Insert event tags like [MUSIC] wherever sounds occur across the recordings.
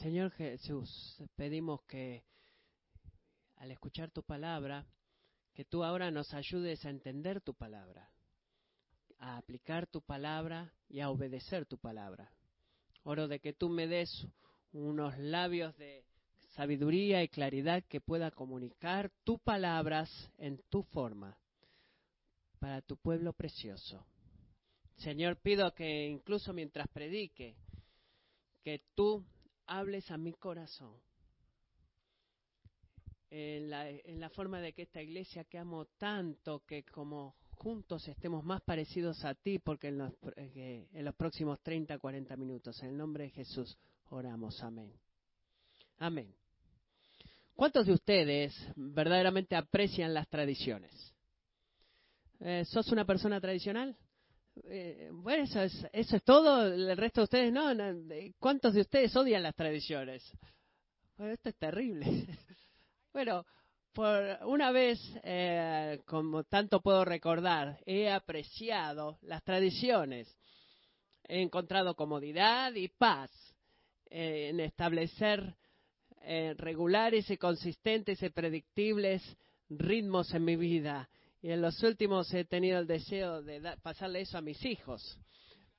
Señor Jesús, pedimos que al escuchar tu palabra, que tú ahora nos ayudes a entender tu palabra, a aplicar tu palabra y a obedecer tu palabra. Oro de que tú me des unos labios de sabiduría y claridad que pueda comunicar tus palabras en tu forma para tu pueblo precioso. Señor, pido que incluso mientras predique, que tú hables a mi corazón. En la, forma de que esta iglesia que amo tanto, que como juntos estemos más parecidos a ti, porque en los, eh, en los próximos 30, 40 minutos, en el nombre de Jesús, oramos. Amén. Amén. ¿Cuántos de ustedes verdaderamente aprecian las tradiciones? Eh, ¿Sos una persona tradicional? Eh, bueno, eso es, eso es todo. El resto de ustedes no, ¿Cuántos de ustedes odian las tradiciones? Bueno, esto es terrible. [LAUGHS] bueno, por una vez, eh, como tanto puedo recordar, he apreciado las tradiciones. He encontrado comodidad y paz en establecer eh, regulares y consistentes y predictibles ritmos en mi vida. Y en los últimos he tenido el deseo de pasarle eso a mis hijos.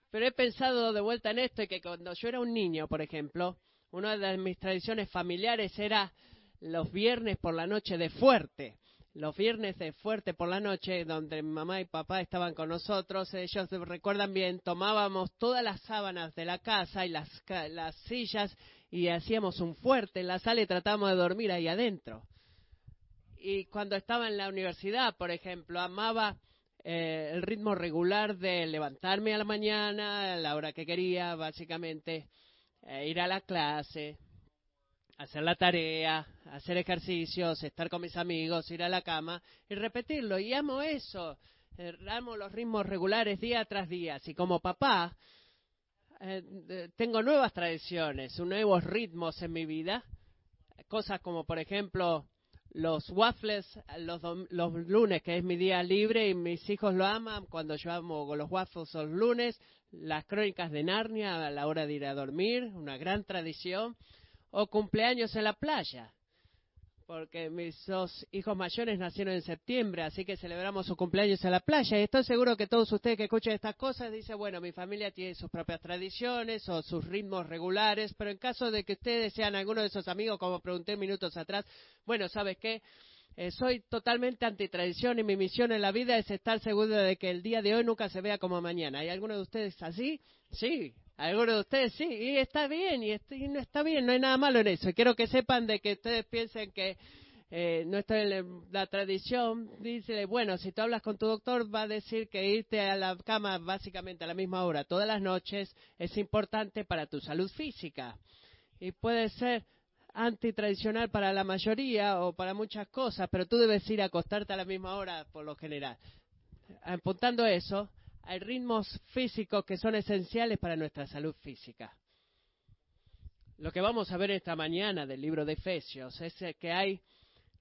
Pero he pensado de vuelta en esto y que cuando yo era un niño, por ejemplo, una de mis tradiciones familiares era los viernes por la noche de fuerte. Los viernes de fuerte por la noche, donde mamá y papá estaban con nosotros, ellos recuerdan bien, tomábamos todas las sábanas de la casa y las, las sillas y hacíamos un fuerte en la sala y tratábamos de dormir ahí adentro. Y cuando estaba en la universidad, por ejemplo, amaba eh, el ritmo regular de levantarme a la mañana, a la hora que quería, básicamente, eh, ir a la clase, hacer la tarea, hacer ejercicios, estar con mis amigos, ir a la cama y repetirlo. Y amo eso, eh, amo los ritmos regulares día tras día. Y como papá, eh, tengo nuevas tradiciones, nuevos ritmos en mi vida. Cosas como, por ejemplo, los waffles los, los, lunes, que es mi día libre y mis hijos lo aman cuando yo amo los waffles los lunes, las crónicas de Narnia a la hora de ir a dormir, una gran tradición, o cumpleaños en la playa porque mis dos hijos mayores nacieron en septiembre, así que celebramos su cumpleaños en la playa. Y estoy seguro que todos ustedes que escuchan estas cosas dicen, bueno, mi familia tiene sus propias tradiciones o sus ritmos regulares, pero en caso de que ustedes sean alguno de esos amigos, como pregunté minutos atrás, bueno, ¿sabes qué? Eh, soy totalmente antitradición y mi misión en la vida es estar seguro de que el día de hoy nunca se vea como mañana. ¿Hay alguno de ustedes así? Sí, algunos de ustedes sí, y está bien, y, no está bien, no hay nada malo en eso. Y quiero que sepan de que ustedes piensen que eh, no está en la tradición. Dice, bueno, si tú hablas con tu doctor, va a decir que irte a la cama básicamente a la misma hora todas las noches es importante para tu salud física. Y puede ser antitradicional para la mayoría o para muchas cosas, pero tú debes ir a acostarte a la misma hora por lo general. Apuntando eso, hay ritmos físicos que son esenciales para nuestra salud física. Lo que vamos a ver esta mañana del libro de Efesios es que hay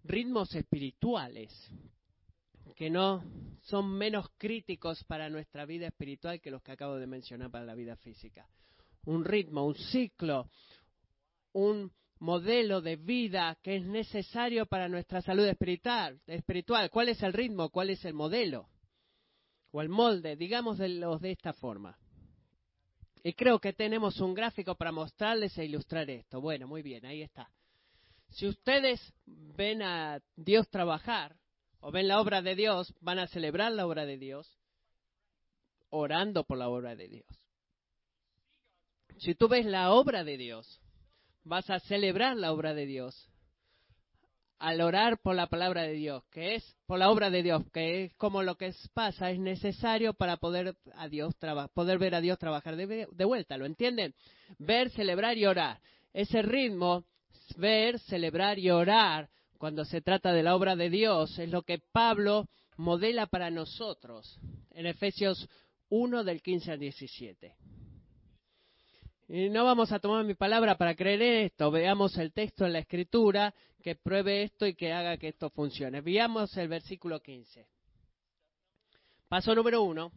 ritmos espirituales que no son menos críticos para nuestra vida espiritual que los que acabo de mencionar para la vida física. Un ritmo, un ciclo, un modelo de vida que es necesario para nuestra salud espiritual. espiritual. ¿Cuál es el ritmo? ¿Cuál es el modelo? O el molde, digamos de, de esta forma. Y creo que tenemos un gráfico para mostrarles e ilustrar esto. Bueno, muy bien, ahí está. Si ustedes ven a Dios trabajar o ven la obra de Dios, van a celebrar la obra de Dios orando por la obra de Dios. Si tú ves la obra de Dios, vas a celebrar la obra de Dios al orar por la palabra de Dios, que es por la obra de Dios, que es como lo que pasa, es necesario para poder, a Dios poder ver a Dios trabajar de, de vuelta, ¿lo entienden? Ver, celebrar y orar. Ese ritmo, ver, celebrar y orar, cuando se trata de la obra de Dios, es lo que Pablo modela para nosotros en Efesios 1 del 15 al 17. Y no vamos a tomar mi palabra para creer en esto. Veamos el texto en la escritura que pruebe esto y que haga que esto funcione. Veamos el versículo 15. Paso número uno.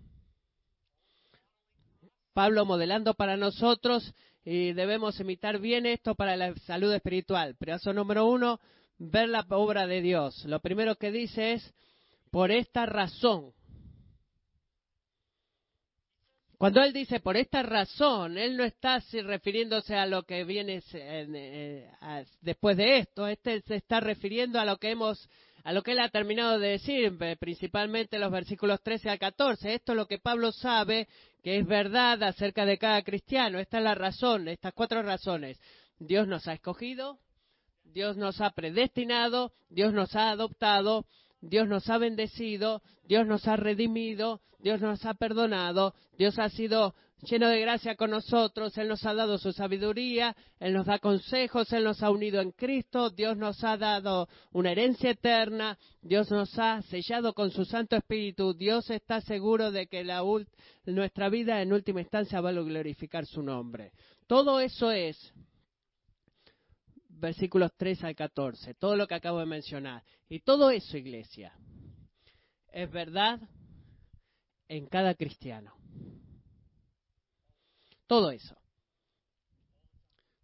Pablo modelando para nosotros y debemos imitar bien esto para la salud espiritual. Paso número uno, ver la obra de Dios. Lo primero que dice es, por esta razón. Cuando él dice por esta razón, él no está refiriéndose a lo que viene eh, después de esto, este se está refiriendo a lo que hemos a lo que él ha terminado de decir, principalmente los versículos 13 al 14. Esto es lo que Pablo sabe que es verdad acerca de cada cristiano. Esta es la razón, estas cuatro razones. Dios nos ha escogido, Dios nos ha predestinado, Dios nos ha adoptado, Dios nos ha bendecido, Dios nos ha redimido, Dios nos ha perdonado, Dios ha sido lleno de gracia con nosotros, Él nos ha dado su sabiduría, Él nos da consejos, Él nos ha unido en Cristo, Dios nos ha dado una herencia eterna, Dios nos ha sellado con su Santo Espíritu, Dios está seguro de que la nuestra vida en última instancia va a glorificar su nombre. Todo eso es versículos 3 al 14, todo lo que acabo de mencionar. Y todo eso, iglesia, es verdad en cada cristiano. Todo eso.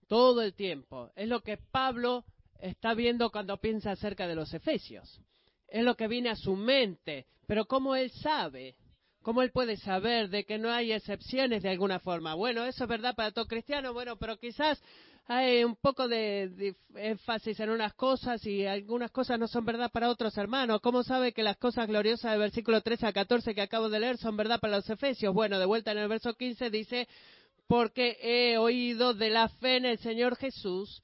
Todo el tiempo. Es lo que Pablo está viendo cuando piensa acerca de los efesios. Es lo que viene a su mente. Pero ¿cómo él sabe? ¿Cómo él puede saber de que no hay excepciones de alguna forma? Bueno, eso es verdad para todo cristiano, bueno, pero quizás hay un poco de, énfasis en unas cosas y algunas cosas no son verdad para otros hermanos. ¿Cómo sabe que las cosas gloriosas del versículo 13 a 14 que acabo de leer son verdad para los efesios? Bueno, de vuelta en el verso 15 dice, porque he oído de la fe en el Señor Jesús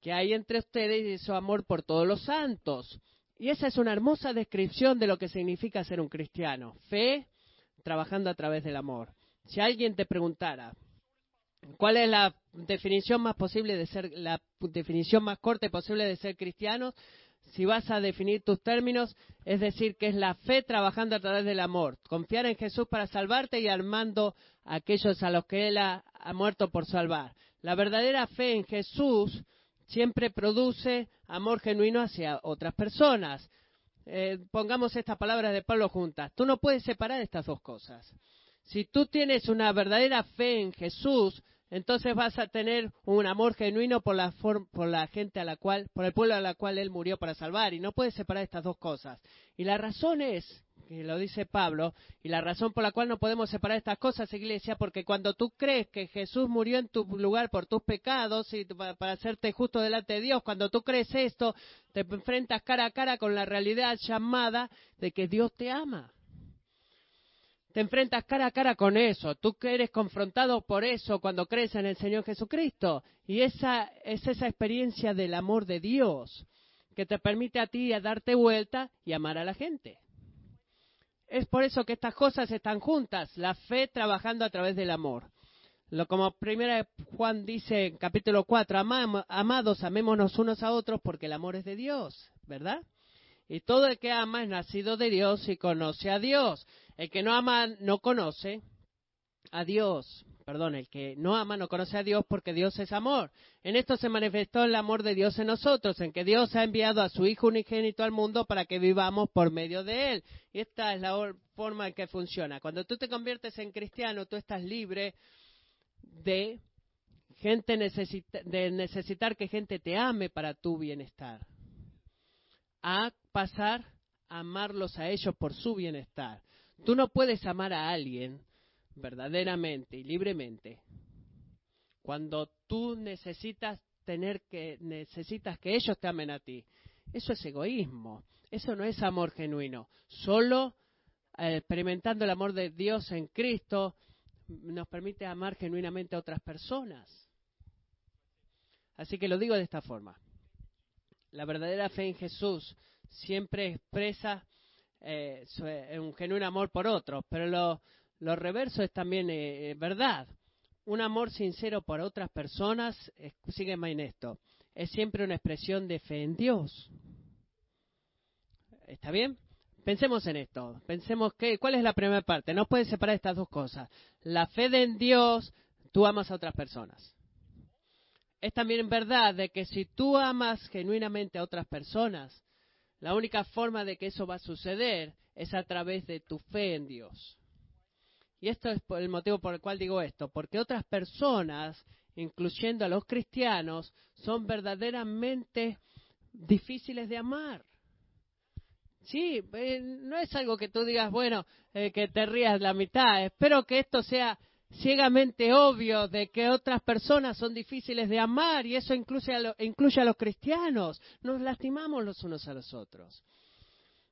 que hay entre ustedes y su amor por todos los santos. Y esa es una hermosa descripción de lo que significa ser un cristiano. Fe trabajando a través del amor. Si alguien te preguntara, ¿cuál es la definición más posible de ser, la definición más corta posible de ser cristiano? si vas a definir tus términos, es decir, que es la fe trabajando a través del amor. Confiar en Jesús para salvarte y armando a aquellos a los que Él ha, muerto por salvar. La verdadera fe en Jesús siempre produce amor genuino hacia otras personas. Eh, pongamos estas palabras de Pablo juntas. Tú no puedes separar estas dos cosas. Si tú tienes una verdadera fe en Jesús, entonces vas a tener un amor genuino por la, por la gente a la cual, por el pueblo a la cual él murió para salvar. Y no puedes separar estas dos cosas. Y la razón es, que lo dice Pablo, y la razón por la cual no podemos separar estas cosas, iglesia, porque cuando tú crees que Jesús murió en tu lugar por tus pecados y para hacerte justo delante de Dios, cuando tú crees esto, te enfrentas cara a cara con la realidad llamada de que Dios te ama te enfrentas cara a cara con eso. Tú eres confrontado por eso cuando crees en el Señor Jesucristo. Y esa es esa experiencia del amor de Dios que te permite a ti a darte vuelta y amar a la gente. Es por eso que estas cosas están juntas, la fe trabajando a través del amor. Lo como primera Juan dice en capítulo 4, amados, amémonos unos a otros porque el amor es de Dios, ¿verdad? Y todo el que ama es nacido de Dios y conoce a Dios. El que no ama no conoce a Dios. Perdón, el que no ama no conoce a Dios porque Dios es amor. En esto se manifestó el amor de Dios en nosotros, en que Dios ha enviado a su Hijo unigénito al mundo para que vivamos por medio de Él. Y esta es la forma en que funciona. Cuando tú te conviertes en cristiano, tú estás libre de gente de necesitar que gente te ame para tu bienestar. A pasar a amarlos a ellos por su bienestar. Tú no puedes amar a alguien verdaderamente y libremente cuando tú necesitas tener que necesitas que ellos te amen a ti. Eso es egoísmo. Eso no es amor genuino. Solo eh, experimentando el amor de Dios en Cristo nos permite amar genuinamente a otras personas. Así que lo digo de esta forma. La verdadera fe en Jesús siempre expresa eh, eh, un genuino amor por otros, pero lo, lo reverso es también eh, verdad. Un amor sincero por otras personas, sigue en esto, es siempre una expresión de fe en Dios. ¿Está bien? Pensemos en esto. Pensemos que, ¿cuál es la primera parte? No puedes separar estas dos cosas. La fe en Dios, tú amas a otras personas. Es también verdad de que si tú amas genuinamente a otras personas, la única forma de que eso va a suceder es a través de tu fe en Dios. Y esto es el motivo por el cual digo esto, porque otras personas, incluyendo a los cristianos, son verdaderamente difíciles de amar. Sí, eh, no es algo que tú digas, bueno, eh, que te rías la mitad. Espero que esto sea ciegamente obvio de que otras personas son difíciles de amar y eso incluye a, incluye a los cristianos. Nos lastimamos los unos a los otros.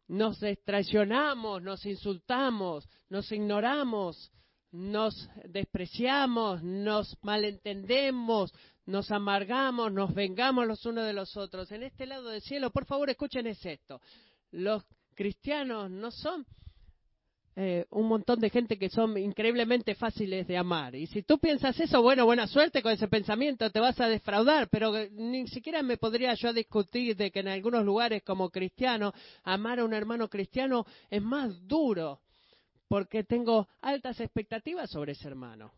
Nos traicionamos, nos insultamos, nos ignoramos, nos despreciamos, nos malentendemos, nos amargamos, nos vengamos los unos de los otros. En este lado del cielo, por favor, escuchen esto los cristianos no son eh, un montón de gente que son increíblemente fáciles de amar. Y si tú piensas eso, bueno, buena suerte con ese pensamiento, te vas a defraudar, pero ni siquiera me podría yo discutir de que en algunos lugares como cristiano, amar a un hermano cristiano es más duro, porque tengo altas expectativas sobre ese hermano.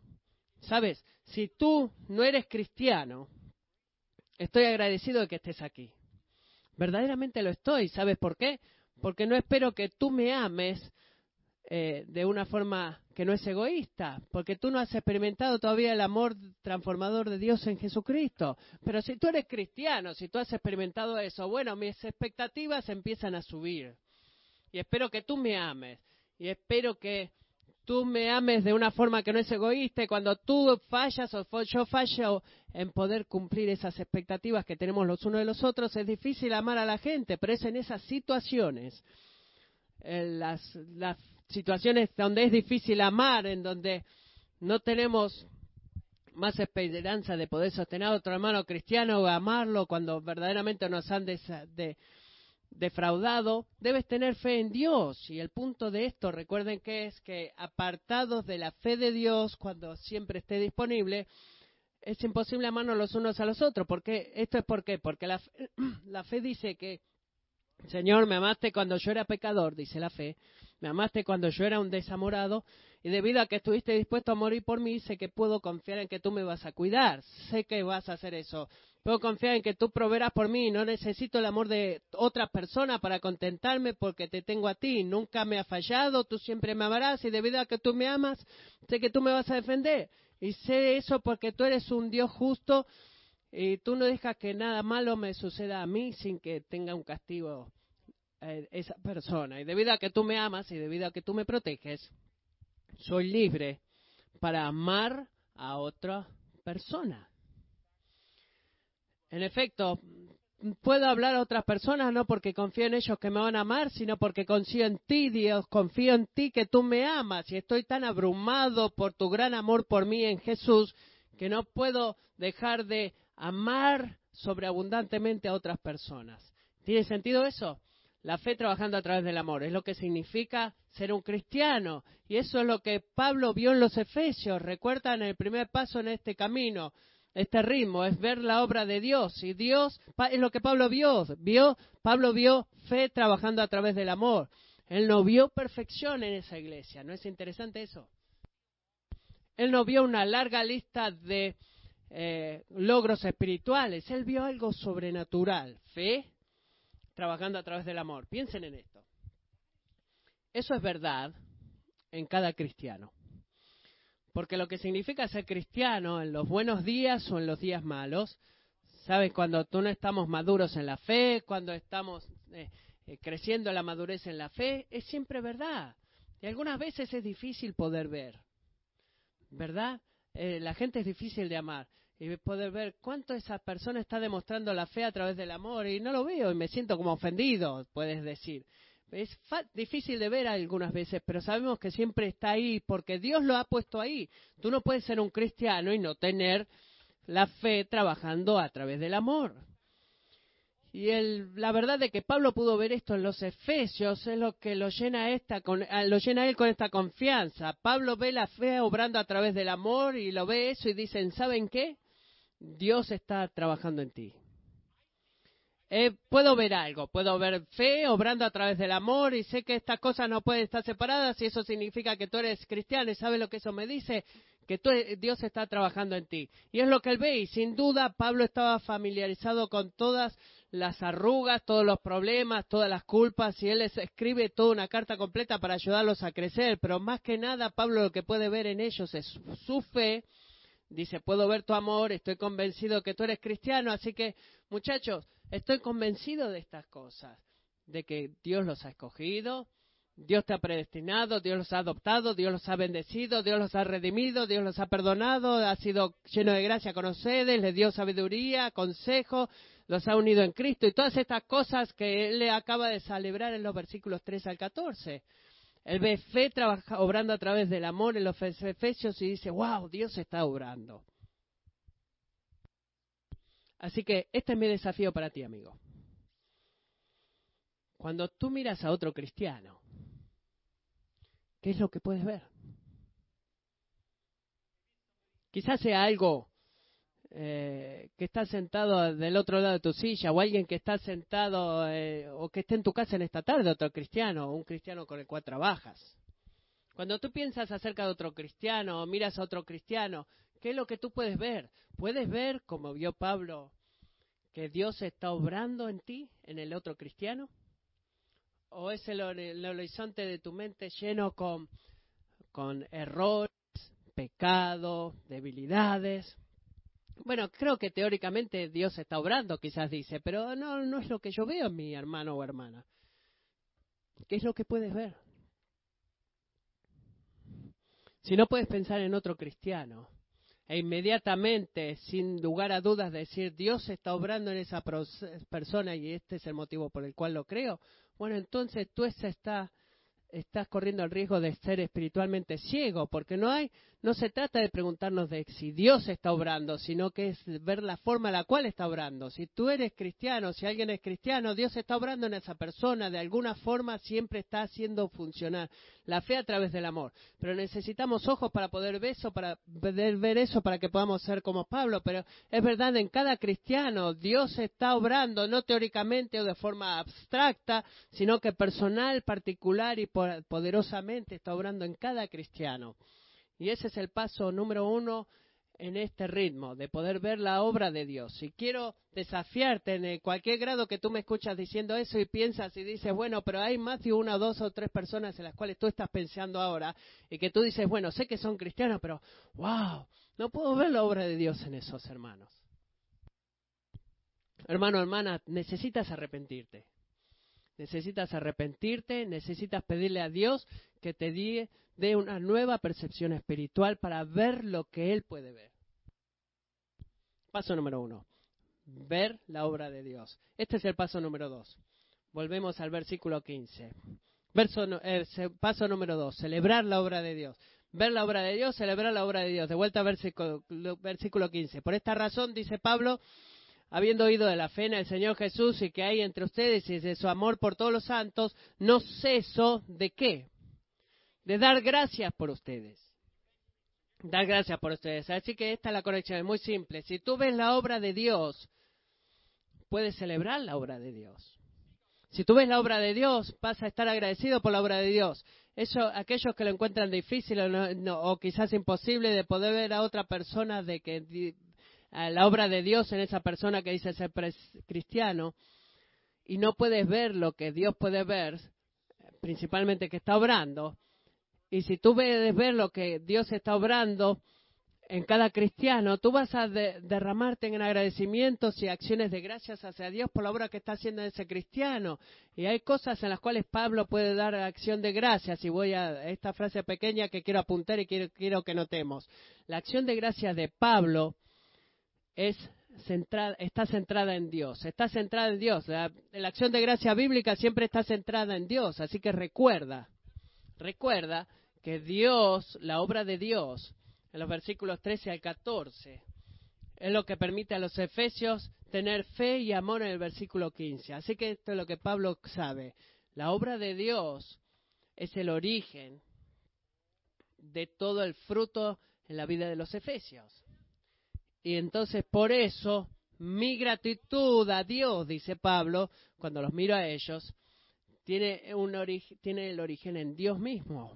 Sabes, si tú no eres cristiano, estoy agradecido de que estés aquí. Verdaderamente lo estoy. ¿Sabes por qué? Porque no espero que tú me ames eh, de una forma que no es egoísta, porque tú no has experimentado todavía el amor transformador de Dios en Jesucristo. Pero si tú eres cristiano, si tú has experimentado eso, bueno, mis expectativas empiezan a subir. Y espero que tú me ames. Y espero que tú me ames de una forma que no es egoísta y cuando tú fallas o yo fallo en poder cumplir esas expectativas que tenemos los unos de los otros, es difícil amar a la gente, pero es en esas situaciones, las, las situaciones donde es difícil amar, en donde no tenemos más esperanza de poder sostener a otro hermano cristiano o amarlo cuando verdaderamente nos han de, defraudado, debes tener fe en Dios. Y el punto de esto, recuerden que es que apartados de la fe de Dios, cuando siempre esté disponible, es imposible amarnos los unos a los otros. porque ¿Esto es por qué? Porque la, [CLEARS THROAT] la fe dice que, Señor, me amaste cuando yo era pecador, dice la fe, me amaste cuando yo era un desamorado, y debido a que estuviste dispuesto a morir por mí, sé que puedo confiar en que tú me vas a cuidar, sé que vas a hacer eso. Puedo confiar en que tú proveerás por mí. No necesito el amor de otra persona para contentarme porque te tengo a ti. Nunca me ha fallado. Tú siempre me amarás y debido a que tú me amas, sé que tú me vas a defender. Y sé eso porque tú eres un Dios justo y tú no dejas que nada malo me suceda a mí sin que tenga un castigo eh, esa persona. Y debido a que tú me amas y debido a que tú me proteges, soy libre para amar a otra persona. En efecto, puedo hablar a otras personas no porque confío en ellos que me van a amar, sino porque confío en ti, Dios, confío en ti que tú me amas y estoy tan abrumado por tu gran amor por mí en Jesús que no puedo dejar de amar sobreabundantemente a otras personas. ¿Tiene sentido eso? La fe trabajando a través del amor es lo que significa ser un cristiano. Y eso es lo que Pablo vio en los Efesios. Recuerdan el primer paso en este camino este ritmo, es ver la obra de Dios. Y Dios es lo que Pablo vio. vio. Pablo vio fe trabajando a través del amor. Él no vio perfección en esa iglesia. ¿No es interesante eso? Él no vio una larga lista de eh, logros espirituales. Él vio algo sobrenatural. Fe trabajando a través del amor. Piensen en esto. Eso es verdad en cada cristiano. Porque lo que significa ser cristiano en los buenos días o en los días malos, ¿sabes? Cuando tú no estamos maduros en la fe, cuando estamos eh, eh, creciendo la madurez en la fe, es siempre verdad. Y algunas veces es difícil poder ver, ¿verdad? Eh, la gente es difícil de amar y poder ver cuánto esa persona está demostrando la fe a través del amor y no lo veo y me siento como ofendido, puedes decir. Es difícil de ver algunas veces, pero sabemos que siempre está ahí porque Dios lo ha puesto ahí. Tú no puedes ser un cristiano y no tener la fe trabajando a través del amor. Y la verdad de que Pablo pudo ver esto en los Efesios es lo que lo llena, esta, lo llena él con esta confianza. Pablo ve la fe obrando a través del amor y lo ve eso y dicen, ¿saben qué? Dios está trabajando en ti. Eh, puedo ver algo, puedo ver fe obrando a través del amor y sé que estas cosas no pueden estar separadas y eso significa que tú eres cristiano y sabes lo que eso me dice, que tú, Dios está trabajando en ti. Y es lo que él ve y sin duda Pablo estaba familiarizado con todas las arrugas, todos los problemas, todas las culpas, y él les escribe toda una carta completa para ayudarlos a crecer, pero más que nada Pablo lo que puede ver en ellos es su fe, dice, puedo ver tu amor, estoy convencido que tú eres cristiano, así que muchachos, estoy convencido de estas cosas, de que Dios los ha escogido, Dios te ha predestinado, Dios los ha adoptado, Dios los ha bendecido, Dios los ha redimido, Dios los ha perdonado, ha sido lleno de gracia con ustedes, les dio sabiduría, consejo, los ha unido en Cristo y todas estas cosas que él le acaba de celebrar en los versículos 3 al 14. Él ve fe trabaja, obrando a través del amor en los Efesios y dice, wow, Dios está obrando. Así que este es mi desafío para ti, amigo. Cuando tú miras a otro cristiano, ¿Qué es lo que puedes ver? Quizás sea algo eh, que está sentado del otro lado de tu silla o alguien que está sentado eh, o que esté en tu casa en esta tarde, otro cristiano o un cristiano con el cual trabajas. Cuando tú piensas acerca de otro cristiano o miras a otro cristiano, ¿qué es lo que tú puedes ver? ¿Puedes ver, como vio Pablo, que Dios está obrando en ti, en el otro cristiano? O es el, horizonte de tu mente lleno con, con errores, pecados, debilidades. Bueno, creo que teóricamente Dios está obrando, quizás dice, pero no, no es lo que yo veo mi hermano o hermana. ¿Qué es lo que puedes ver? Si no puedes pensar en otro cristiano e inmediatamente, sin lugar a dudas, decir Dios está obrando en esa persona y este es el motivo por el cual lo creo, bueno, entonces tú estás, estás corriendo el riesgo de ser espiritualmente ciego, porque no hay, no se trata de preguntarnos de si Dios está obrando, sino que es ver la forma en la cual está obrando. Si tú eres cristiano, si alguien es cristiano, Dios está obrando en esa persona, de alguna forma siempre está haciendo funcionar la fe a través del amor. Pero necesitamos ojos para poder ver eso, para poder ver eso, para que podamos ser como Pablo. Pero es verdad, en cada cristiano Dios está obrando, no teóricamente o de forma abstracta, sino que personal, particular y poderosamente está obrando en cada cristiano. Y ese es el paso número uno en este ritmo, de poder ver la obra de Dios. Y quiero desafiarte en cualquier grado que tú me escuchas diciendo eso y piensas y dices, bueno, pero hay más de una, dos o tres personas en las cuales tú estás pensando ahora y que tú dices, bueno, sé que son cristianos, pero wow, no puedo ver la obra de Dios en esos hermanos. Hermano, hermana, necesitas arrepentirte. Necesitas arrepentirte, necesitas pedirle a Dios que te dé una nueva percepción espiritual para ver lo que Él puede ver. Paso número uno, ver la obra de Dios. Este es el paso número dos. Volvemos al versículo 15. Eh, paso número dos, celebrar la obra de Dios. Ver la obra de Dios, celebrar la obra de Dios. De vuelta al versículo, versículo 15. Por esta razón, dice Pablo, habiendo oído de la fe en el Señor Jesús y que hay entre ustedes y de su amor por todos los santos, no ceso de qué? de dar gracias por ustedes. Dar gracias por ustedes. Así que esta es la conexión, es muy simple. Si tú ves la obra de Dios, puedes celebrar la obra de Dios. Si tú ves la obra de Dios, vas a estar agradecido por la obra de Dios. Eso, aquellos que lo encuentran difícil o, o quizás imposible de poder ver a otra persona de que la obra de Dios en esa persona que dice ser cristiano y no puedes ver lo que Dios puede ver, principalmente que está obrando, y si tú ves ver lo que Dios está obrando en cada cristiano, tú vas a derramarte en agradecimientos y acciones de gracias hacia Dios por la obra que está haciendo ese cristiano. Y hay cosas en las cuales Pablo puede dar acción de gracias. Y voy a esta frase pequeña que quiero apuntar y quiero, quiero que notemos. La acción de gracias de Pablo es centrada, está centrada en Dios. Está centrada en Dios. La, la acción de gracia bíblica siempre está centrada en Dios. Así que recuerda Recuerda que Dios, la obra de Dios, en los versículos 13 al 14, es lo que permite a los efesios tener fe y amor en el versículo 15. Así que esto es lo que Pablo sabe. La obra de Dios es el origen de todo el fruto en la vida de los efesios. Y entonces por eso mi gratitud a Dios, dice Pablo, cuando los miro a ellos, tiene, un tiene el origen en Dios mismo.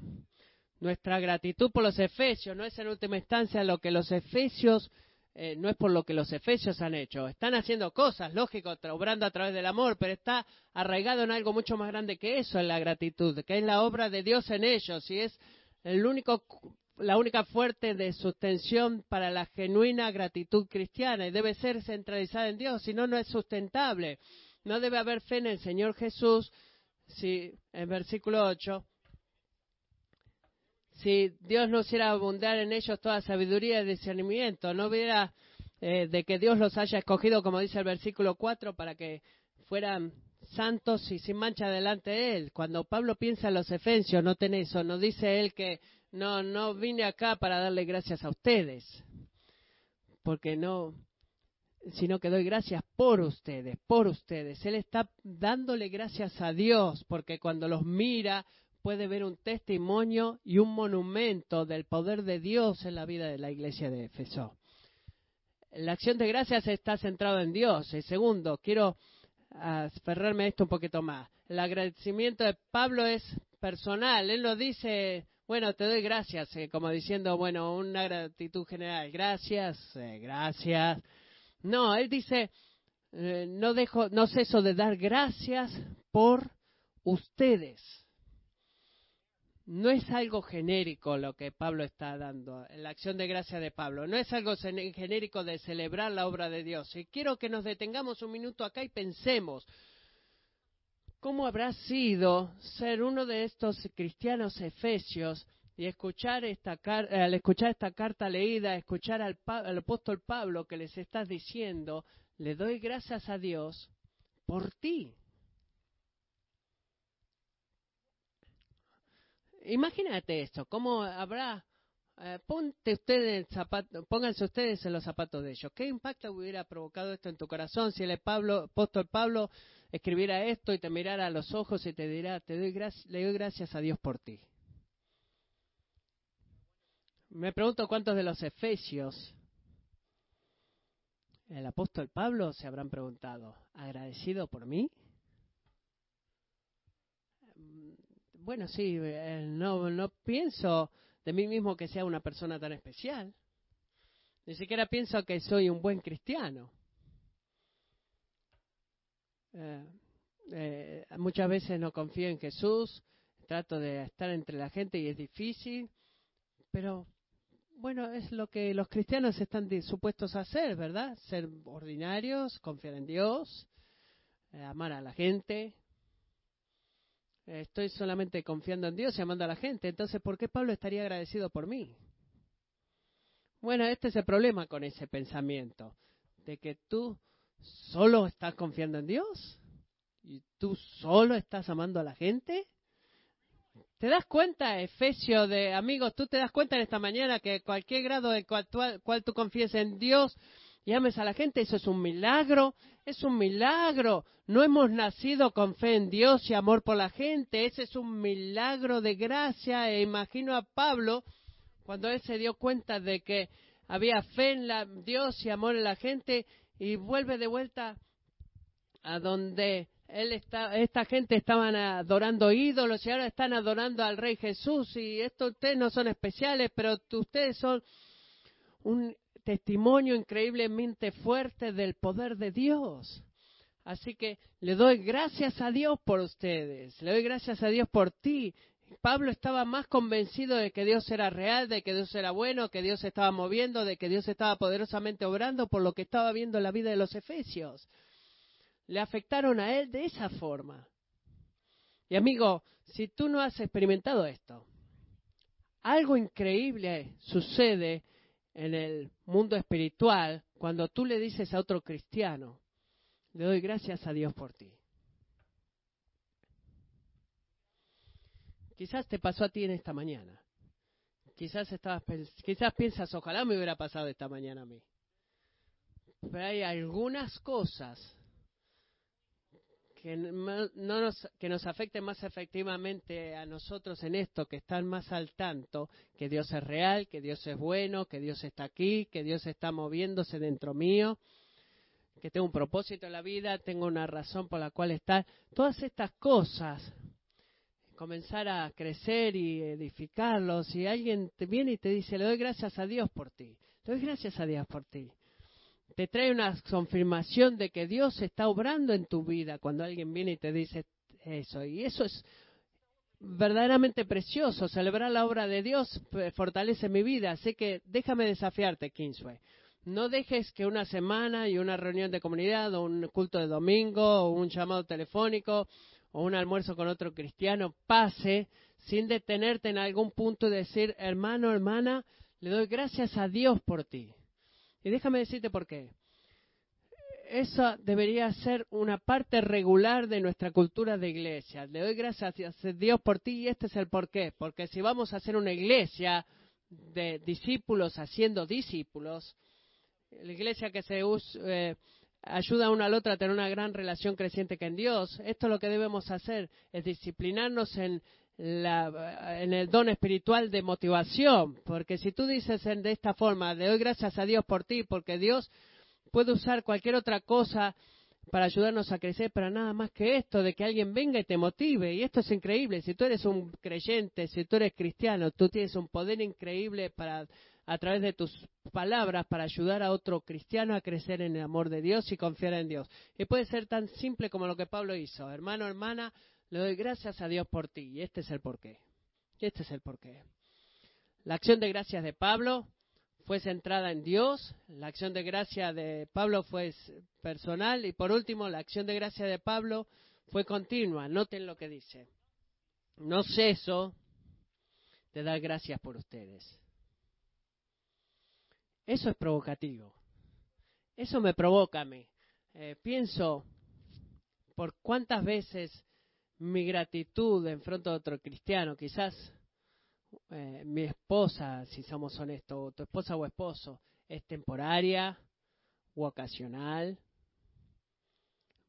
Nuestra gratitud por los efesios no es en última instancia lo que los efesios eh, no es por lo que los efesios han hecho. Están haciendo cosas, lógico, obrando a través del amor, pero está arraigado en algo mucho más grande que eso, en la gratitud, que es la obra de Dios en ellos y es el único, la única fuerte de sustención para la genuina gratitud cristiana y debe ser centralizada en Dios, si no, no es sustentable. No debe haber fe en el Señor Jesús, si en versículo 8 si Dios no hiciera abundar en ellos toda sabiduría y discernimiento, no hubiera eh, de que Dios los haya escogido, como dice el versículo 4, para que fueran santos y sin mancha delante de Él. Cuando Pablo piensa en los efesios, noten eso, no dice él que no, no vine acá para darle gracias a ustedes, porque no, sino que doy gracias por ustedes, por ustedes. Él está dándole gracias a Dios, porque cuando los mira, puede ver un testimonio y un monumento del poder de Dios en la vida de la iglesia de Éfeso. La acción de gracias está centrada en Dios. Y segundo, quiero aferrarme a esto un poquito más. El agradecimiento de Pablo es personal. Él lo dice, bueno, te doy gracias, eh, como diciendo, bueno, una gratitud general. Gracias, eh, gracias. No, él dice, eh, no dejo, no ceso de dar gracias por ustedes no es algo genérico lo que Pablo está dando, la acción de gracia de Pablo, no es algo genérico de celebrar la obra de Dios. Y quiero que nos detengamos un minuto acá y pensemos, ¿cómo habrá sido ser uno de estos cristianos efesios y escuchar esta al escuchar esta carta leída, escuchar al, al apóstol Pablo que les está diciendo, le doy gracias a Dios por ti? Imagínate esto, ¿cómo habrá? Eh, ponte ustedes zapato, pónganse ustedes en los zapatos de ellos. ¿Qué impacto hubiera provocado esto en tu corazón si el Pablo, apóstol Pablo escribiera esto y te mirara a los ojos y te dirá, te doy le doy gracias a Dios por ti? Me pregunto cuántos de los efesios el apóstol Pablo se habrán preguntado, ¿agradecido por mí? bueno, sí, eh, no, no pienso de mí mismo que sea una persona tan especial. Ni siquiera pienso que soy un buen cristiano. Eh, eh, muchas veces no confío en Jesús, trato de estar entre la gente y es difícil, pero bueno, es lo que los cristianos están supuestos a hacer, ¿verdad? Ser ordinarios, confiar en Dios, amar a la gente, estoy solamente confiando en Dios y amando a la gente. Entonces, ¿por qué Pablo estaría agradecido por mí? Bueno, este es el problema con ese pensamiento, de que tú solo estás confiando en Dios y tú solo estás amando a la gente. ¿Te das cuenta, Efesio, de amigos, tú te das cuenta en esta mañana que cualquier grado de cual, cual tú confíes en Dios, y ames a la gente, eso es un milagro, es un milagro. No hemos nacido con fe en Dios y amor por la gente, ese es un milagro de gracia. E imagino a Pablo cuando él se dio cuenta de que había fe en la, Dios y amor en la gente y vuelve de vuelta a donde él está, esta gente estaban adorando ídolos y ahora están adorando al Rey Jesús y esto ustedes no son especiales, pero ustedes son un testimonio increíblemente fuerte del poder de Dios. Así que le doy gracias a Dios por ustedes, le doy gracias a Dios por ti. Pablo estaba más convencido de que Dios era real, de que Dios era bueno, que Dios estaba moviendo, de que Dios estaba poderosamente obrando por lo que estaba viendo en la vida de los efesios. Le afectaron a él de esa forma. Y amigo, si tú no has experimentado esto, algo increíble sucede en el mundo espiritual cuando tú le dices a otro cristiano, le doy gracias a Dios por ti. Quizás te pasó a ti en esta mañana. Quizás estabas quizás piensas, ojalá me hubiera pasado esta mañana a mí. Pero hay algunas cosas que, no nos, que nos afecten más efectivamente a nosotros en esto, que están más al tanto, que Dios es real, que Dios es bueno, que Dios está aquí, que Dios está moviéndose dentro mío, que tengo un propósito en la vida, tengo una razón por la cual estar. Todas estas cosas, comenzar a crecer y edificarlos, y alguien te viene y te dice, le doy gracias a Dios por ti, le doy gracias a Dios por ti. te trae una confirmación de que Dios está obrando en tu vida cuando alguien viene y te dice eso. Y eso es verdaderamente precioso. Celebrar la obra de Dios fortalece mi vida. Así que déjame desafiarte, Kingsway. No dejes que una semana y una reunión de comunidad o un culto de domingo o un llamado telefónico o un almuerzo con otro cristiano pase sin detenerte en algún punto y decir, hermano, hermana, le doy gracias a Dios por ti. Y déjame decirte por qué. Eso debería ser una parte regular de nuestra cultura de iglesia. Le doy gracias a Dios por ti y este es el por qué. Porque si vamos a hacer una iglesia de discípulos haciendo discípulos, la iglesia que se eh, ayuda una al otra a tener una gran relación creciente con Dios, esto es lo que debemos hacer, es disciplinarnos en, en el don espiritual de motivación, porque si tú dices de esta forma, le doy gracias a Dios por ti, porque Dios puede usar cualquier otra cosa para ayudarnos a crecer, pero nada más que esto, de que alguien venga y te motive. Y esto es increíble. Si tú eres un creyente, si tú eres cristiano, tú tienes un poder increíble para a través de tus palabras para ayudar a otro cristiano a crecer en el amor de Dios y confiar en Dios. Y puede ser tan simple como lo que Pablo hizo. Hermano, hermana, le doy gracias a Dios por ti. Y este es el porqué. Este es el porqué. La acción de gracias de Pablo fue centrada en Dios. La acción de gracia de Pablo fue personal. Y por último, la acción de gracia de Pablo fue continua. Noten lo que dice. No ceso de dar gracias por ustedes. Eso es provocativo. Eso me provoca a mí. Eh, pienso por cuántas veces mi gratitud en frente a otro cristiano, quizás eh, mi esposa, si somos honestos, tu esposa o esposo, es temporaria o ocasional,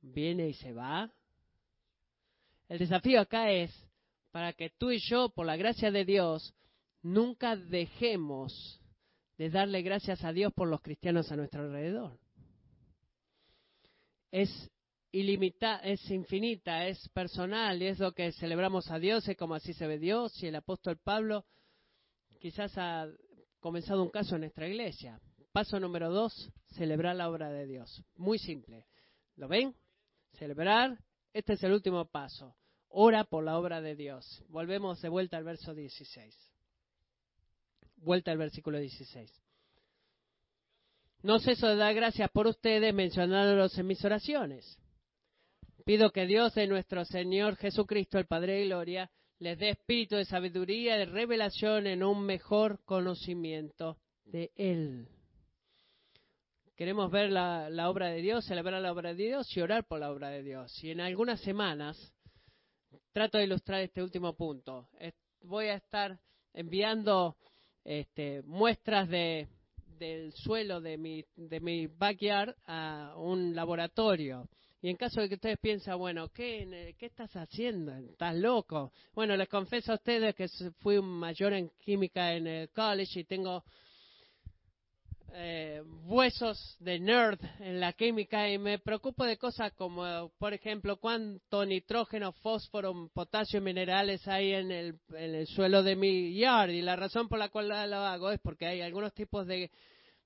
viene y se va. El desafío acá es para que tú y yo, por la gracia de Dios, nunca dejemos de darle gracias a Dios por los cristianos a nuestro alrededor. Es ilimitada, es infinita, es personal y es lo que celebramos a Dios, es como así se ve Dios y el apóstol Pablo quizás ha comenzado un caso en nuestra iglesia. Paso número dos, celebrar la obra de Dios. Muy simple. ¿Lo ven? Celebrar, este es el último paso. Ora por la obra de Dios. Volvemos de vuelta al verso 16 vuelta al versículo 16. No ceso de dar gracias por ustedes mencionándolos en mis oraciones. Pido que Dios de nuestro Señor Jesucristo, el Padre de Gloria, les dé espíritu de sabiduría de revelación en un mejor conocimiento de Él. Queremos ver la, la, obra de Dios, celebrar la obra de Dios y orar por la obra de Dios. Y en algunas semanas trato de ilustrar este último punto. Voy a estar enviando este, muestras de, del suelo de mi, de mi backyard a un laboratorio. Y en caso de que ustedes piensen, bueno, ¿qué, ¿qué estás haciendo? ¿Estás loco? Bueno, les confieso a ustedes que fui un mayor en química en el college y tengo eh, huesos de nerd en la química y me preocupo de cosas como, por ejemplo, cuánto nitrógeno, fósforo, potasio minerales hay en el, en el suelo de mi yard. Y la razón por la cual lo hago es porque hay algunos tipos de,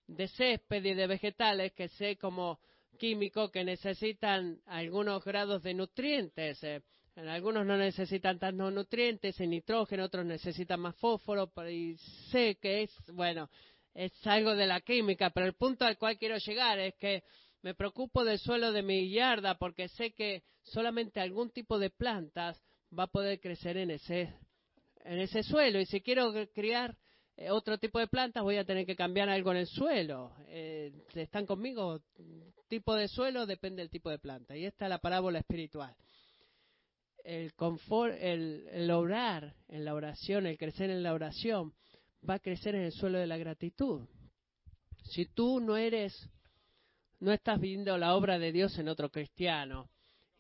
de césped y de vegetales que sé como químico que necesitan algunos grados de nutrientes. Eh, en algunos no necesitan tantos nutrientes, en nitrógeno, otros necesitan más fósforo, y sé que es, bueno, es algo de la química, pero el punto al cual quiero llegar es que me preocupo del suelo de mi yarda porque sé que solamente algún tipo de plantas va a poder crecer en ese, en ese suelo. Y si quiero criar eh, otro tipo de plantas, voy a tener que cambiar algo en el suelo. Eh, ¿Están conmigo? Tipo de suelo depende del tipo de planta. Y esta es la parábola espiritual. El confort, el, el orar en la oración, el crecer en la oración, va a crecer en el suelo de la gratitud. Si tú no eres, no estás viendo la obra de Dios en otro cristiano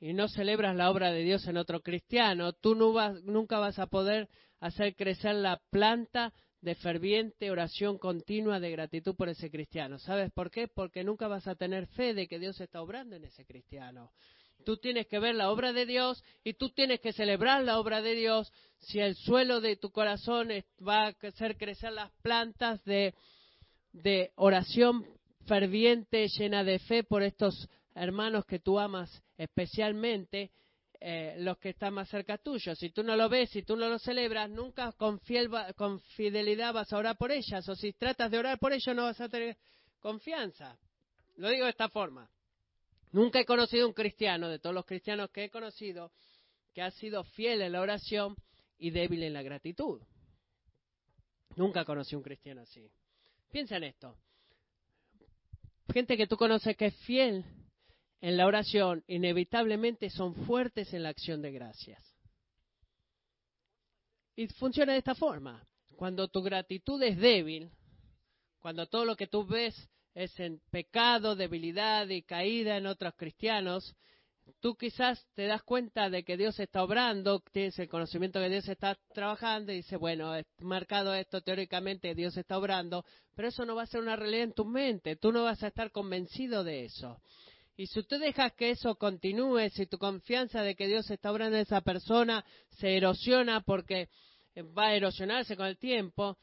y no celebras la obra de Dios en otro cristiano, tú no vas, nunca vas a poder hacer crecer la planta de ferviente oración continua de gratitud por ese cristiano. ¿Sabes por qué? Porque nunca vas a tener fe de que Dios está obrando en ese cristiano. Tú tienes que ver la obra de Dios y tú tienes que celebrar la obra de Dios si el suelo de tu corazón va a hacer crecer las plantas de, oración ferviente, llena de fe por estos hermanos que tú amas especialmente, eh, los que están más cerca tuyo. Si tú no lo ves, si tú no lo celebras, nunca con, con fidelidad vas a orar por ellas. O si tratas de orar por ellos, no vas a tener confianza. Lo digo de esta forma. Nunca he conocido un cristiano, de todos los cristianos que he conocido, que ha sido fiel en la oración y débil en la gratitud. Nunca conocí un cristiano así. Piensa en esto. Gente que tú conoces que es fiel en la oración, inevitablemente son fuertes en la acción de gracias. Y funciona de esta forma. Cuando tu gratitud es débil, cuando todo lo que tú ves es en pecado, debilidad y caída en otros cristianos, tú quizás te das cuenta de que Dios está obrando, tienes el conocimiento que Dios está trabajando y dices, bueno, marcado esto teóricamente, Dios está obrando, pero eso no va a ser una realidad en tu mente, tú no vas a estar convencido de eso. Y si tú dejas que eso continúe, si tu confianza de que Dios está obrando en esa persona se erosiona porque va a erosionarse con el tiempo,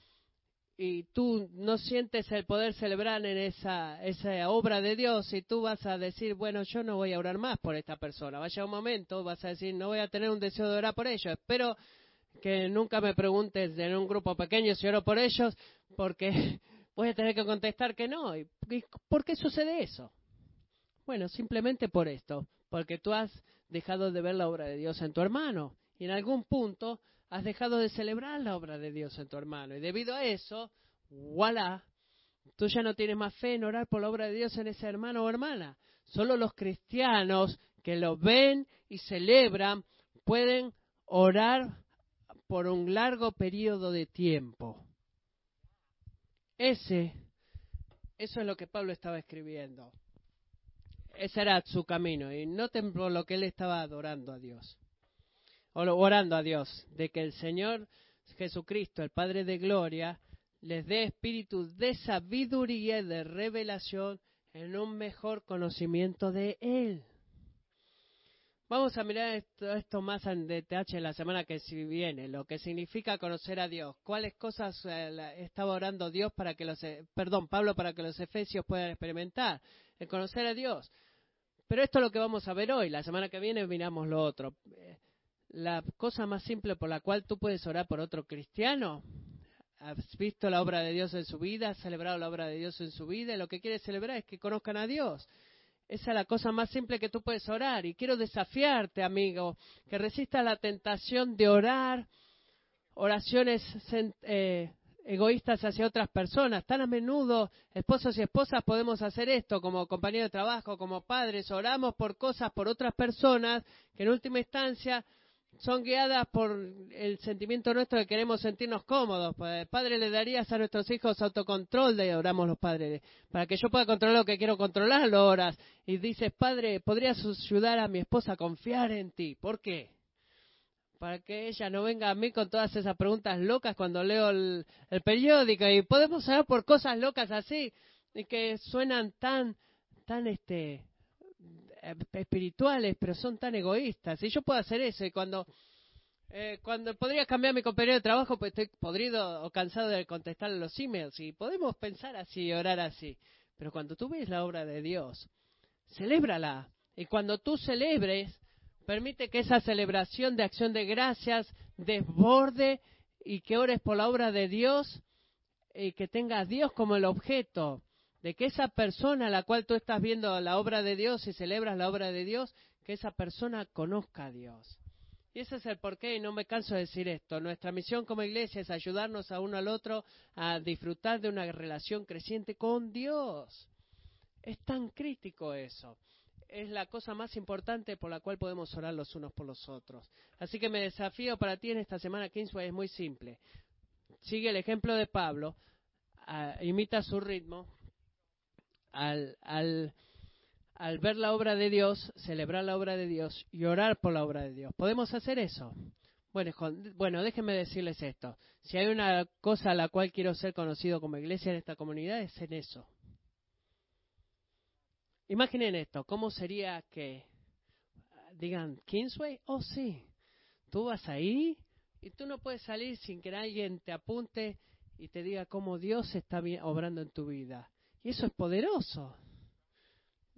y tú no sientes el poder celebrar en esa, esa obra de Dios y tú vas a decir, bueno, yo no voy a orar más por esta persona. Vaya un momento, vas a decir, no voy a tener un deseo de orar por ellos. Espero que nunca me preguntes en un grupo pequeño si oro por ellos, porque [LAUGHS] voy a tener que contestar que no. ¿Y por qué sucede eso? Bueno, simplemente por esto, porque tú has dejado de ver la obra de Dios en tu hermano y en algún punto has dejado de celebrar la obra de Dios en tu hermano. Y debido a eso, voilà, tú ya no tienes más fe en orar por la obra de Dios en ese hermano o hermana. Solo los cristianos que lo ven y celebran pueden orar por un largo periodo de tiempo. Ese, eso es lo que Pablo estaba escribiendo. Ese era su camino. Y no tembló lo que él estaba adorando a Dios orando a Dios, de que el Señor Jesucristo, el Padre de Gloria, les dé espíritu de sabiduría y de revelación en un mejor conocimiento de Él. Vamos a mirar esto, más en detalle la semana que viene, lo que significa conocer a Dios, cuáles cosas eh, estaba orando Dios para que los, eh, perdón, Pablo para que los efesios puedan experimentar, el conocer a Dios. Pero esto es lo que vamos a ver hoy, la semana que viene miramos lo otro. La cosa más simple por la cual tú puedes orar por otro cristiano. Has visto la obra de Dios en su vida, has celebrado la obra de Dios en su vida, y lo que quieres celebrar es que conozcan a Dios. Esa es la cosa más simple que tú puedes orar. Y quiero desafiarte, amigo, que resistas la tentación de orar oraciones eh, egoístas hacia otras personas. Tan a menudo, esposos y esposas, podemos hacer esto como compañeros de trabajo, como padres. Oramos por cosas, por otras personas, que en última instancia son guiadas por el sentimiento nuestro de que queremos sentirnos cómodos. Pues, padre, le darías a nuestros hijos autocontrol, de oramos los padres, para que yo pueda controlar lo que quiero controlar, lo oras. Y dices, Padre, ¿podrías ayudar a mi esposa a confiar en ti? ¿Por qué? Para que ella no venga a mí con todas esas preguntas locas cuando leo el, el periódico. Y podemos hablar por cosas locas así, y que suenan tan, tan, este, espirituales, pero son tan egoístas. Y yo puedo hacer eso. Y cuando, eh, cuando podría cambiar mi compañero de trabajo, pues estoy podrido o cansado de contestar los emails. Y podemos pensar así y orar así. Pero cuando tú ves la obra de Dios, celébrala. Y cuando tú celebres, permite que esa celebración de acción de gracias desborde y que ores por la obra de Dios y que tenga a Dios como el objeto de que esa persona a la cual tú estás viendo la obra de Dios y celebras la obra de Dios, que esa persona conozca a Dios. Y ese es el porqué, y no me canso de decir esto. Nuestra misión como iglesia es ayudarnos a uno al otro a disfrutar de una relación creciente con Dios. Es tan crítico eso. Es la cosa más importante por la cual podemos orar los unos por los otros. Así que mi desafío para ti en esta semana Kingsway es muy simple. Sigue el ejemplo de Pablo, ah, imita su ritmo, al, al, ver la obra de Dios, celebrar la obra de Dios y orar por la obra de Dios. ¿Podemos hacer eso? Bueno, bueno, déjenme decirles esto. Si hay una cosa a la cual quiero ser conocido como iglesia en esta comunidad, es en eso. Imaginen esto, ¿cómo sería que digan, Kingsway? Oh, sí, tú vas ahí y tú no puedes salir sin que alguien te apunte y te diga cómo Dios está obrando en tu vida Y eso es poderoso.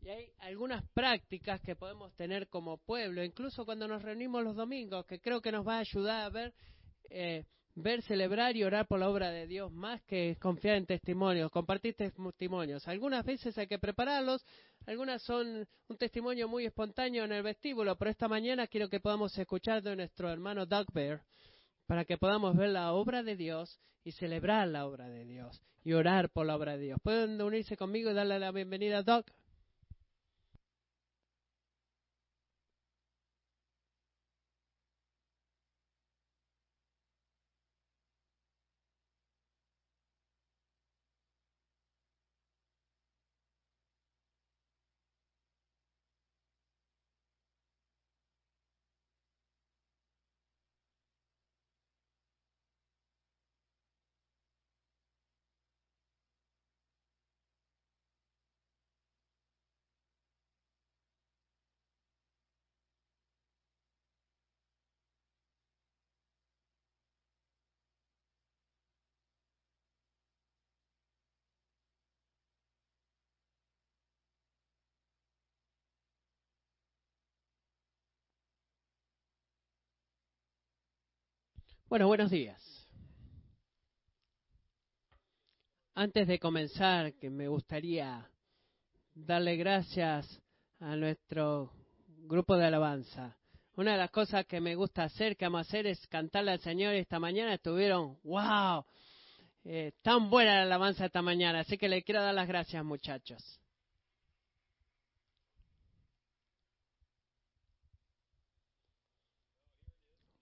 Y hay algunas prácticas que podemos tener como pueblo, incluso cuando nos reunimos los domingos, que creo que nos va a ayudar a ver, eh, ver, celebrar y orar por la obra de Dios, más que confiar en testimonios, compartir testimonios. Algunas veces hay que prepararlos, algunas son un testimonio muy espontáneo en el vestíbulo, pero esta mañana quiero que podamos escuchar de nuestro hermano Doug Bear para que podamos ver la obra de Dios y celebrar la obra de Dios y orar por la obra de Dios. ¿Pueden unirse conmigo y darle la bienvenida a Doug? Bueno, buenos días. Antes de comenzar, que me gustaría darle gracias a nuestro grupo de alabanza. Una de las cosas que me gusta hacer, que amo hacer, es cantarle al Señor. Esta mañana estuvieron, wow, eh, tan buena la alabanza esta mañana. Así que le quiero dar las gracias, muchachos.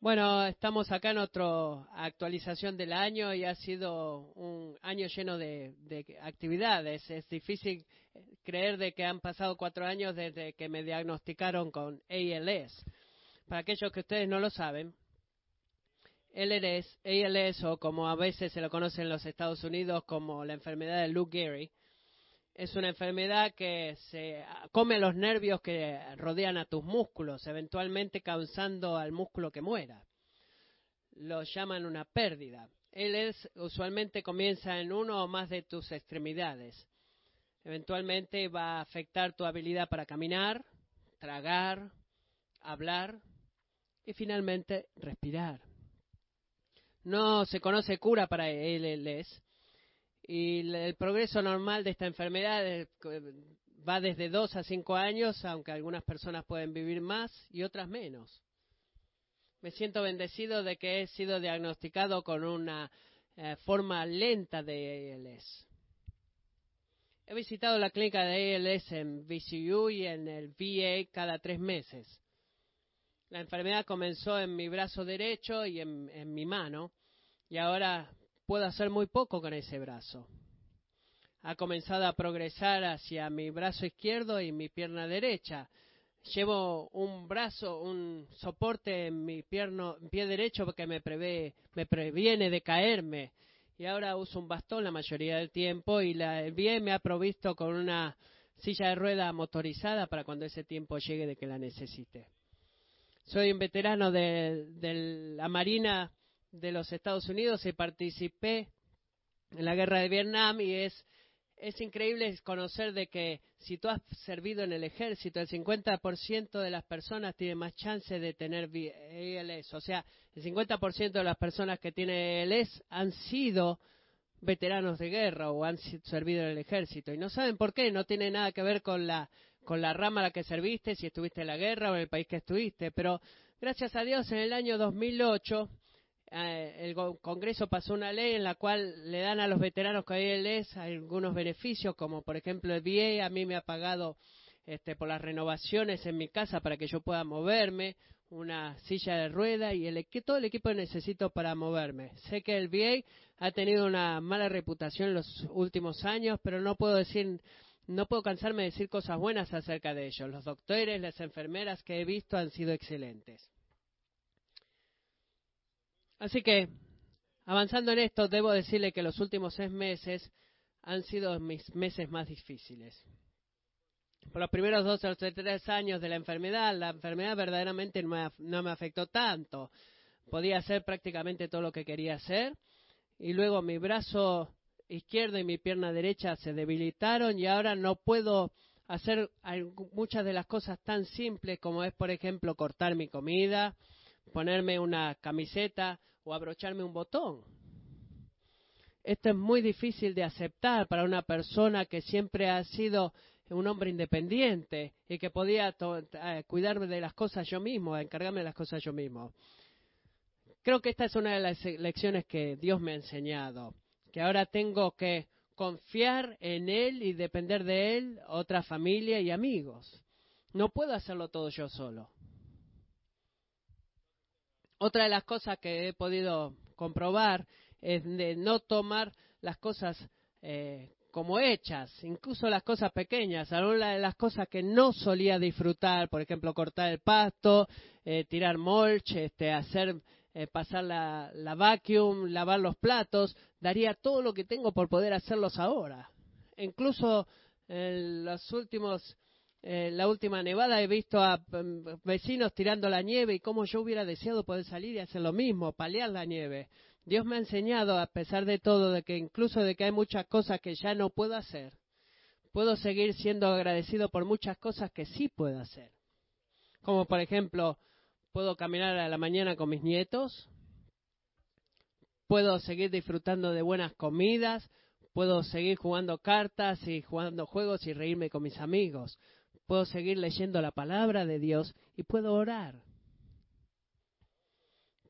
Bueno, estamos acá en otra actualización del año y ha sido un año lleno de, actividades. Es difícil creer de que han pasado cuatro años desde que me diagnosticaron con ALS. Para aquellos que ustedes no lo saben, ALS, ALS o como a veces se lo conoce en los Estados Unidos como la enfermedad de Lou Gehrig, es una enfermedad que se come los nervios que rodean a tus músculos, eventualmente causando al músculo que muera. Lo llaman una pérdida. Él es, usualmente comienza en uno o más de tus extremidades. Eventualmente va a afectar tu habilidad para caminar, tragar, hablar y finalmente respirar. No se conoce cura para ALS, y el progreso normal de esta enfermedad va desde dos a cinco años, aunque algunas personas pueden vivir más y otras menos. Me siento bendecido de que he sido diagnosticado con una eh, forma lenta de ALS. He visitado la clínica de ALS en VCU y en el VA cada tres meses. La enfermedad comenzó en mi brazo derecho y en mi mano, y ahora puedo hacer muy poco con ese brazo. Ha comenzado a progresar hacia mi brazo izquierdo y mi pierna derecha. Llevo un brazo, un soporte en mi pie derecho porque me, prevé, me previene de caerme. Y ahora uso un bastón la mayoría del tiempo y la, el bien me ha provisto con una silla de rueda motorizada para cuando ese tiempo llegue de que la necesite. Soy un veterano de la Marina de los Estados Unidos y participé en la guerra de Vietnam y es, es increíble conocer de que si tú has servido en el ejército, el 50% de las personas tienen más chance de tener ALS. O sea, el 50% de las personas que tienen ALS han sido veteranos de guerra o han servido en el ejército. Y no saben por qué, no tiene nada que ver con la, con la rama a la que serviste, si estuviste en la guerra o en el país que estuviste. Pero gracias a Dios, en el año 2008 eh, el Congreso pasó una ley en la cual le dan a los veteranos que les algunos beneficios, como por ejemplo el VA a mí me ha pagado este, por las renovaciones en mi casa para que yo pueda moverme, una silla de rueda y el, todo el equipo que necesito para moverme. Sé que el VA ha tenido una mala reputación en los últimos años, pero no puedo decir, no puedo cansarme de decir cosas buenas acerca de ellos. Los doctores, las enfermeras que he visto han sido excelentes. Así que, avanzando en esto, debo decirle que los últimos seis meses han sido mis meses más difíciles. Por los primeros dos o tres años de la enfermedad, la enfermedad verdaderamente no me afectó tanto. Podía hacer prácticamente todo lo que quería hacer. Y luego mi brazo izquierdo y mi pierna derecha se debilitaron y ahora no puedo hacer muchas de las cosas tan simples como es, por ejemplo, cortar mi comida, ponerme una camiseta o abrocharme un botón. Esto es muy difícil de aceptar para una persona que siempre ha sido un hombre independiente y que podía eh, cuidarme de las cosas yo mismo, encargarme de las cosas yo mismo. Creo que esta es una de las lecciones que Dios me ha enseñado, que ahora tengo que confiar en Él y depender de Él, otra familia y amigos. No puedo hacerlo todo yo solo. Otra de las cosas que he podido comprobar es de no tomar las cosas eh, como hechas, incluso las cosas pequeñas, algunas de las cosas que no solía disfrutar, por ejemplo, cortar el pasto, eh, tirar mulch, este, hacer eh, pasar la, la vacuum, lavar los platos, daría todo lo que tengo por poder hacerlos ahora. Incluso en los últimos, eh, la última nevada he visto a mm, vecinos tirando la nieve y cómo yo hubiera deseado poder salir y hacer lo mismo, paliar la nieve. Dios me ha enseñado, a pesar de todo, de que incluso de que hay muchas cosas que ya no puedo hacer, puedo seguir siendo agradecido por muchas cosas que sí puedo hacer. Como por ejemplo, puedo caminar a la mañana con mis nietos, puedo seguir disfrutando de buenas comidas, puedo seguir jugando cartas y jugando juegos y reírme con mis amigos, puedo seguir leyendo la palabra de Dios y puedo orar.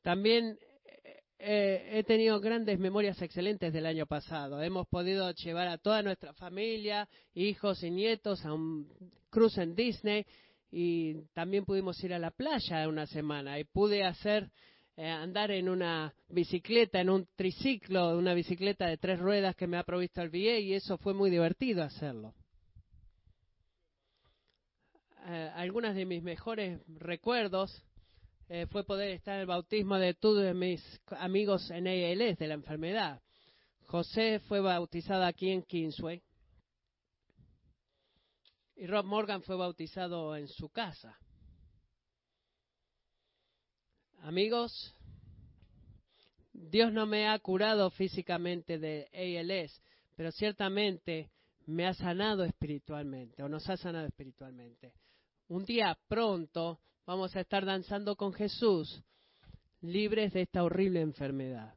También eh, eh, he tenido grandes memorias excelentes del año pasado. Hemos podido llevar a toda nuestra familia, hijos y nietos a un cruce en Disney y también pudimos ir a la playa una semana y pude hacer eh, andar en una bicicleta, en un triciclo, una bicicleta de tres ruedas que me ha provisto el VA y eso fue muy divertido hacerlo. Eh, algunos de mis mejores recuerdos eh, fue poder estar en el bautismo de todos mis amigos en ALS de la enfermedad. José fue bautizado aquí en Kingsway y Rob Morgan fue bautizado en su casa. Amigos, Dios no me ha curado físicamente de ALS, pero ciertamente me ha sanado espiritualmente o nos ha sanado espiritualmente. Un día pronto vamos a estar danzando con Jesús, libres de esta horrible enfermedad.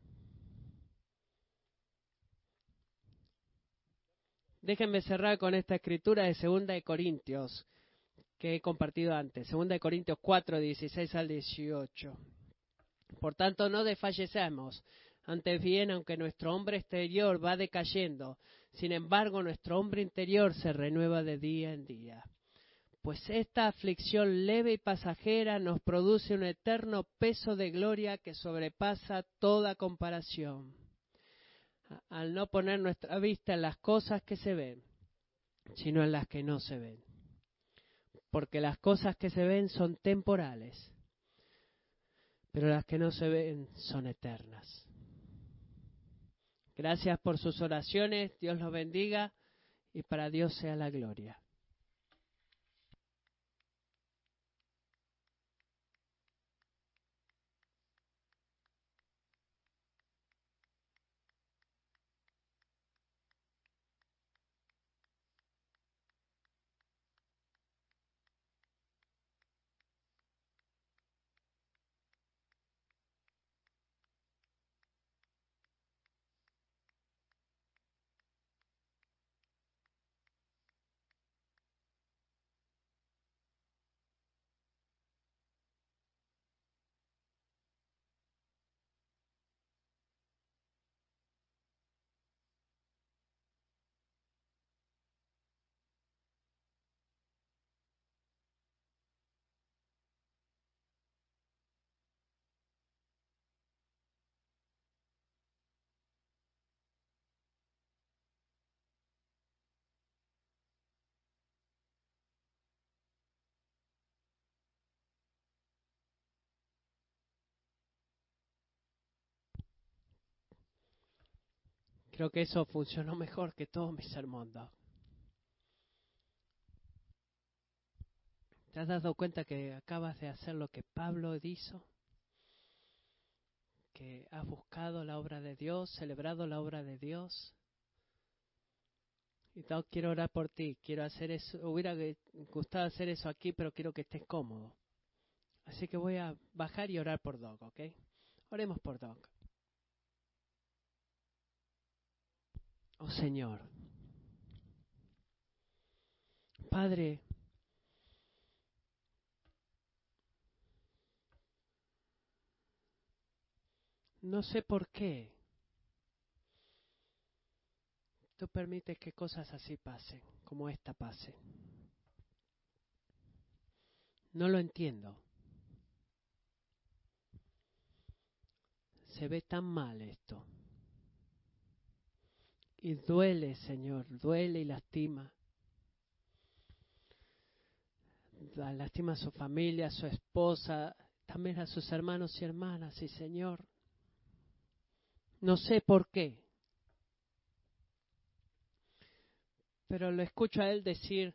Déjenme cerrar con esta escritura de Segunda de Corintios que he compartido antes. Segunda de Corintios 4, 16 al 18. Por tanto, no desfallecemos. Antes bien, aunque nuestro hombre exterior va decayendo, sin embargo, nuestro hombre interior se renueva de día en día. Pues esta aflicción leve y pasajera nos produce un eterno peso de gloria que sobrepasa toda comparación al no poner nuestra vista en las cosas que se ven, sino en las que no se ven. Porque las cosas que se ven son temporales, pero las que no se ven son eternas. Gracias por sus oraciones, Dios los bendiga y para Dios sea la gloria. Creo que eso funcionó mejor que todo mi sermón, ¿Te has dado cuenta que acabas de hacer lo que Pablo hizo? Que has buscado la obra de Dios, celebrado la obra de Dios. Y todo, quiero orar por ti, quiero hacer eso, hubiera gustado hacer eso aquí, pero quiero que estés cómodo. Así que voy a bajar y orar por Doc, ¿ok? Oremos por Doc. Oh Señor, Padre, no sé por qué tú permites que cosas así pasen, como esta pase. No lo entiendo. Se ve tan mal esto. Y duele, Señor, duele y lastima. Lastima a su familia, a su esposa, también a sus hermanos y hermanas. Y Señor, no sé por qué, pero lo escucho a él decir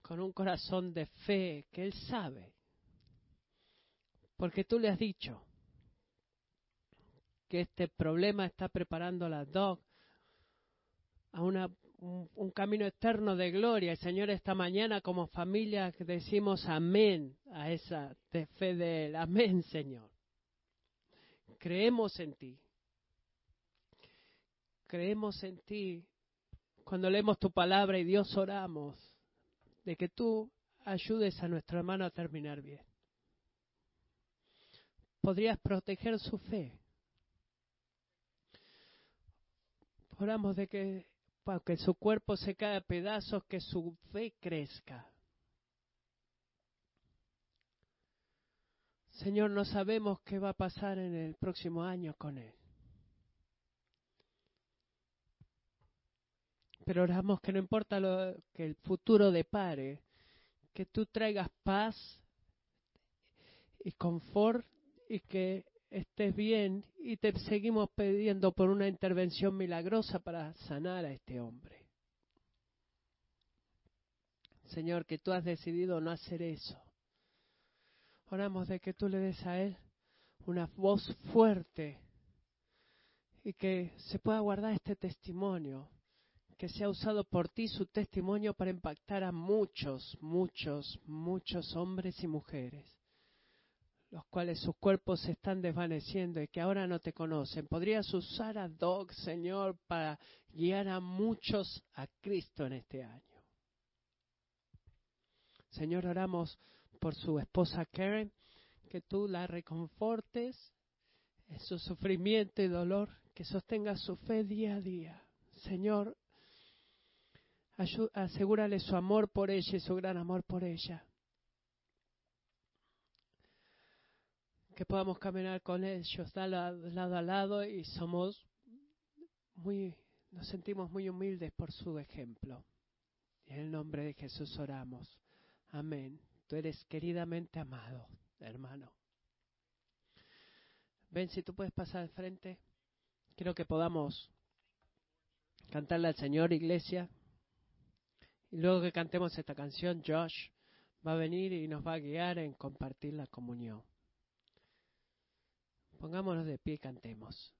con un corazón de fe que él sabe, porque tú le has dicho que este problema está preparando a la DOC a un, camino eterno de gloria. El Señor, esta mañana como familia decimos amén a esa fe de él. Amén, Señor. Creemos en ti. Creemos en ti cuando leemos tu palabra y Dios oramos de que tú ayudes a nuestro hermano a terminar bien. Podrías proteger su fe. Oramos de que, para que su cuerpo se caiga a pedazos, que su fe crezca. Señor, no sabemos qué va a pasar en el próximo año con él. Pero oramos que no importa lo que el futuro depare, que tú traigas paz y confort y que estés bien y te seguimos pidiendo por una intervención milagrosa para sanar a este hombre. Señor, que tú has decidido no hacer eso. Oramos de que tú le des a él una voz fuerte y que se pueda guardar este testimonio que sea usado por ti su testimonio para impactar a muchos, muchos, muchos hombres y mujeres, los cuales sus cuerpos se están desvaneciendo y que ahora no te conocen. Podrías usar a Doc, Señor, para guiar a muchos a Cristo en este año. Señor, oramos por su esposa Karen, que tú la reconfortes en su sufrimiento y dolor, que sostenga su fe día a día. Señor, asegúrale su amor por ella y su gran amor por ella. Que podamos caminar con ellos lado a lado y somos muy, nos sentimos muy humildes por su ejemplo. En el nombre de Jesús oramos. Amén. Tú eres queridamente amado, hermano. Ven, si tú puedes pasar al frente. Quiero que podamos cantarle al Señor, iglesia. Y luego que cantemos esta canción, Josh va a venir y nos va a guiar en compartir la comunión. Pongámonos de pie y cantemos.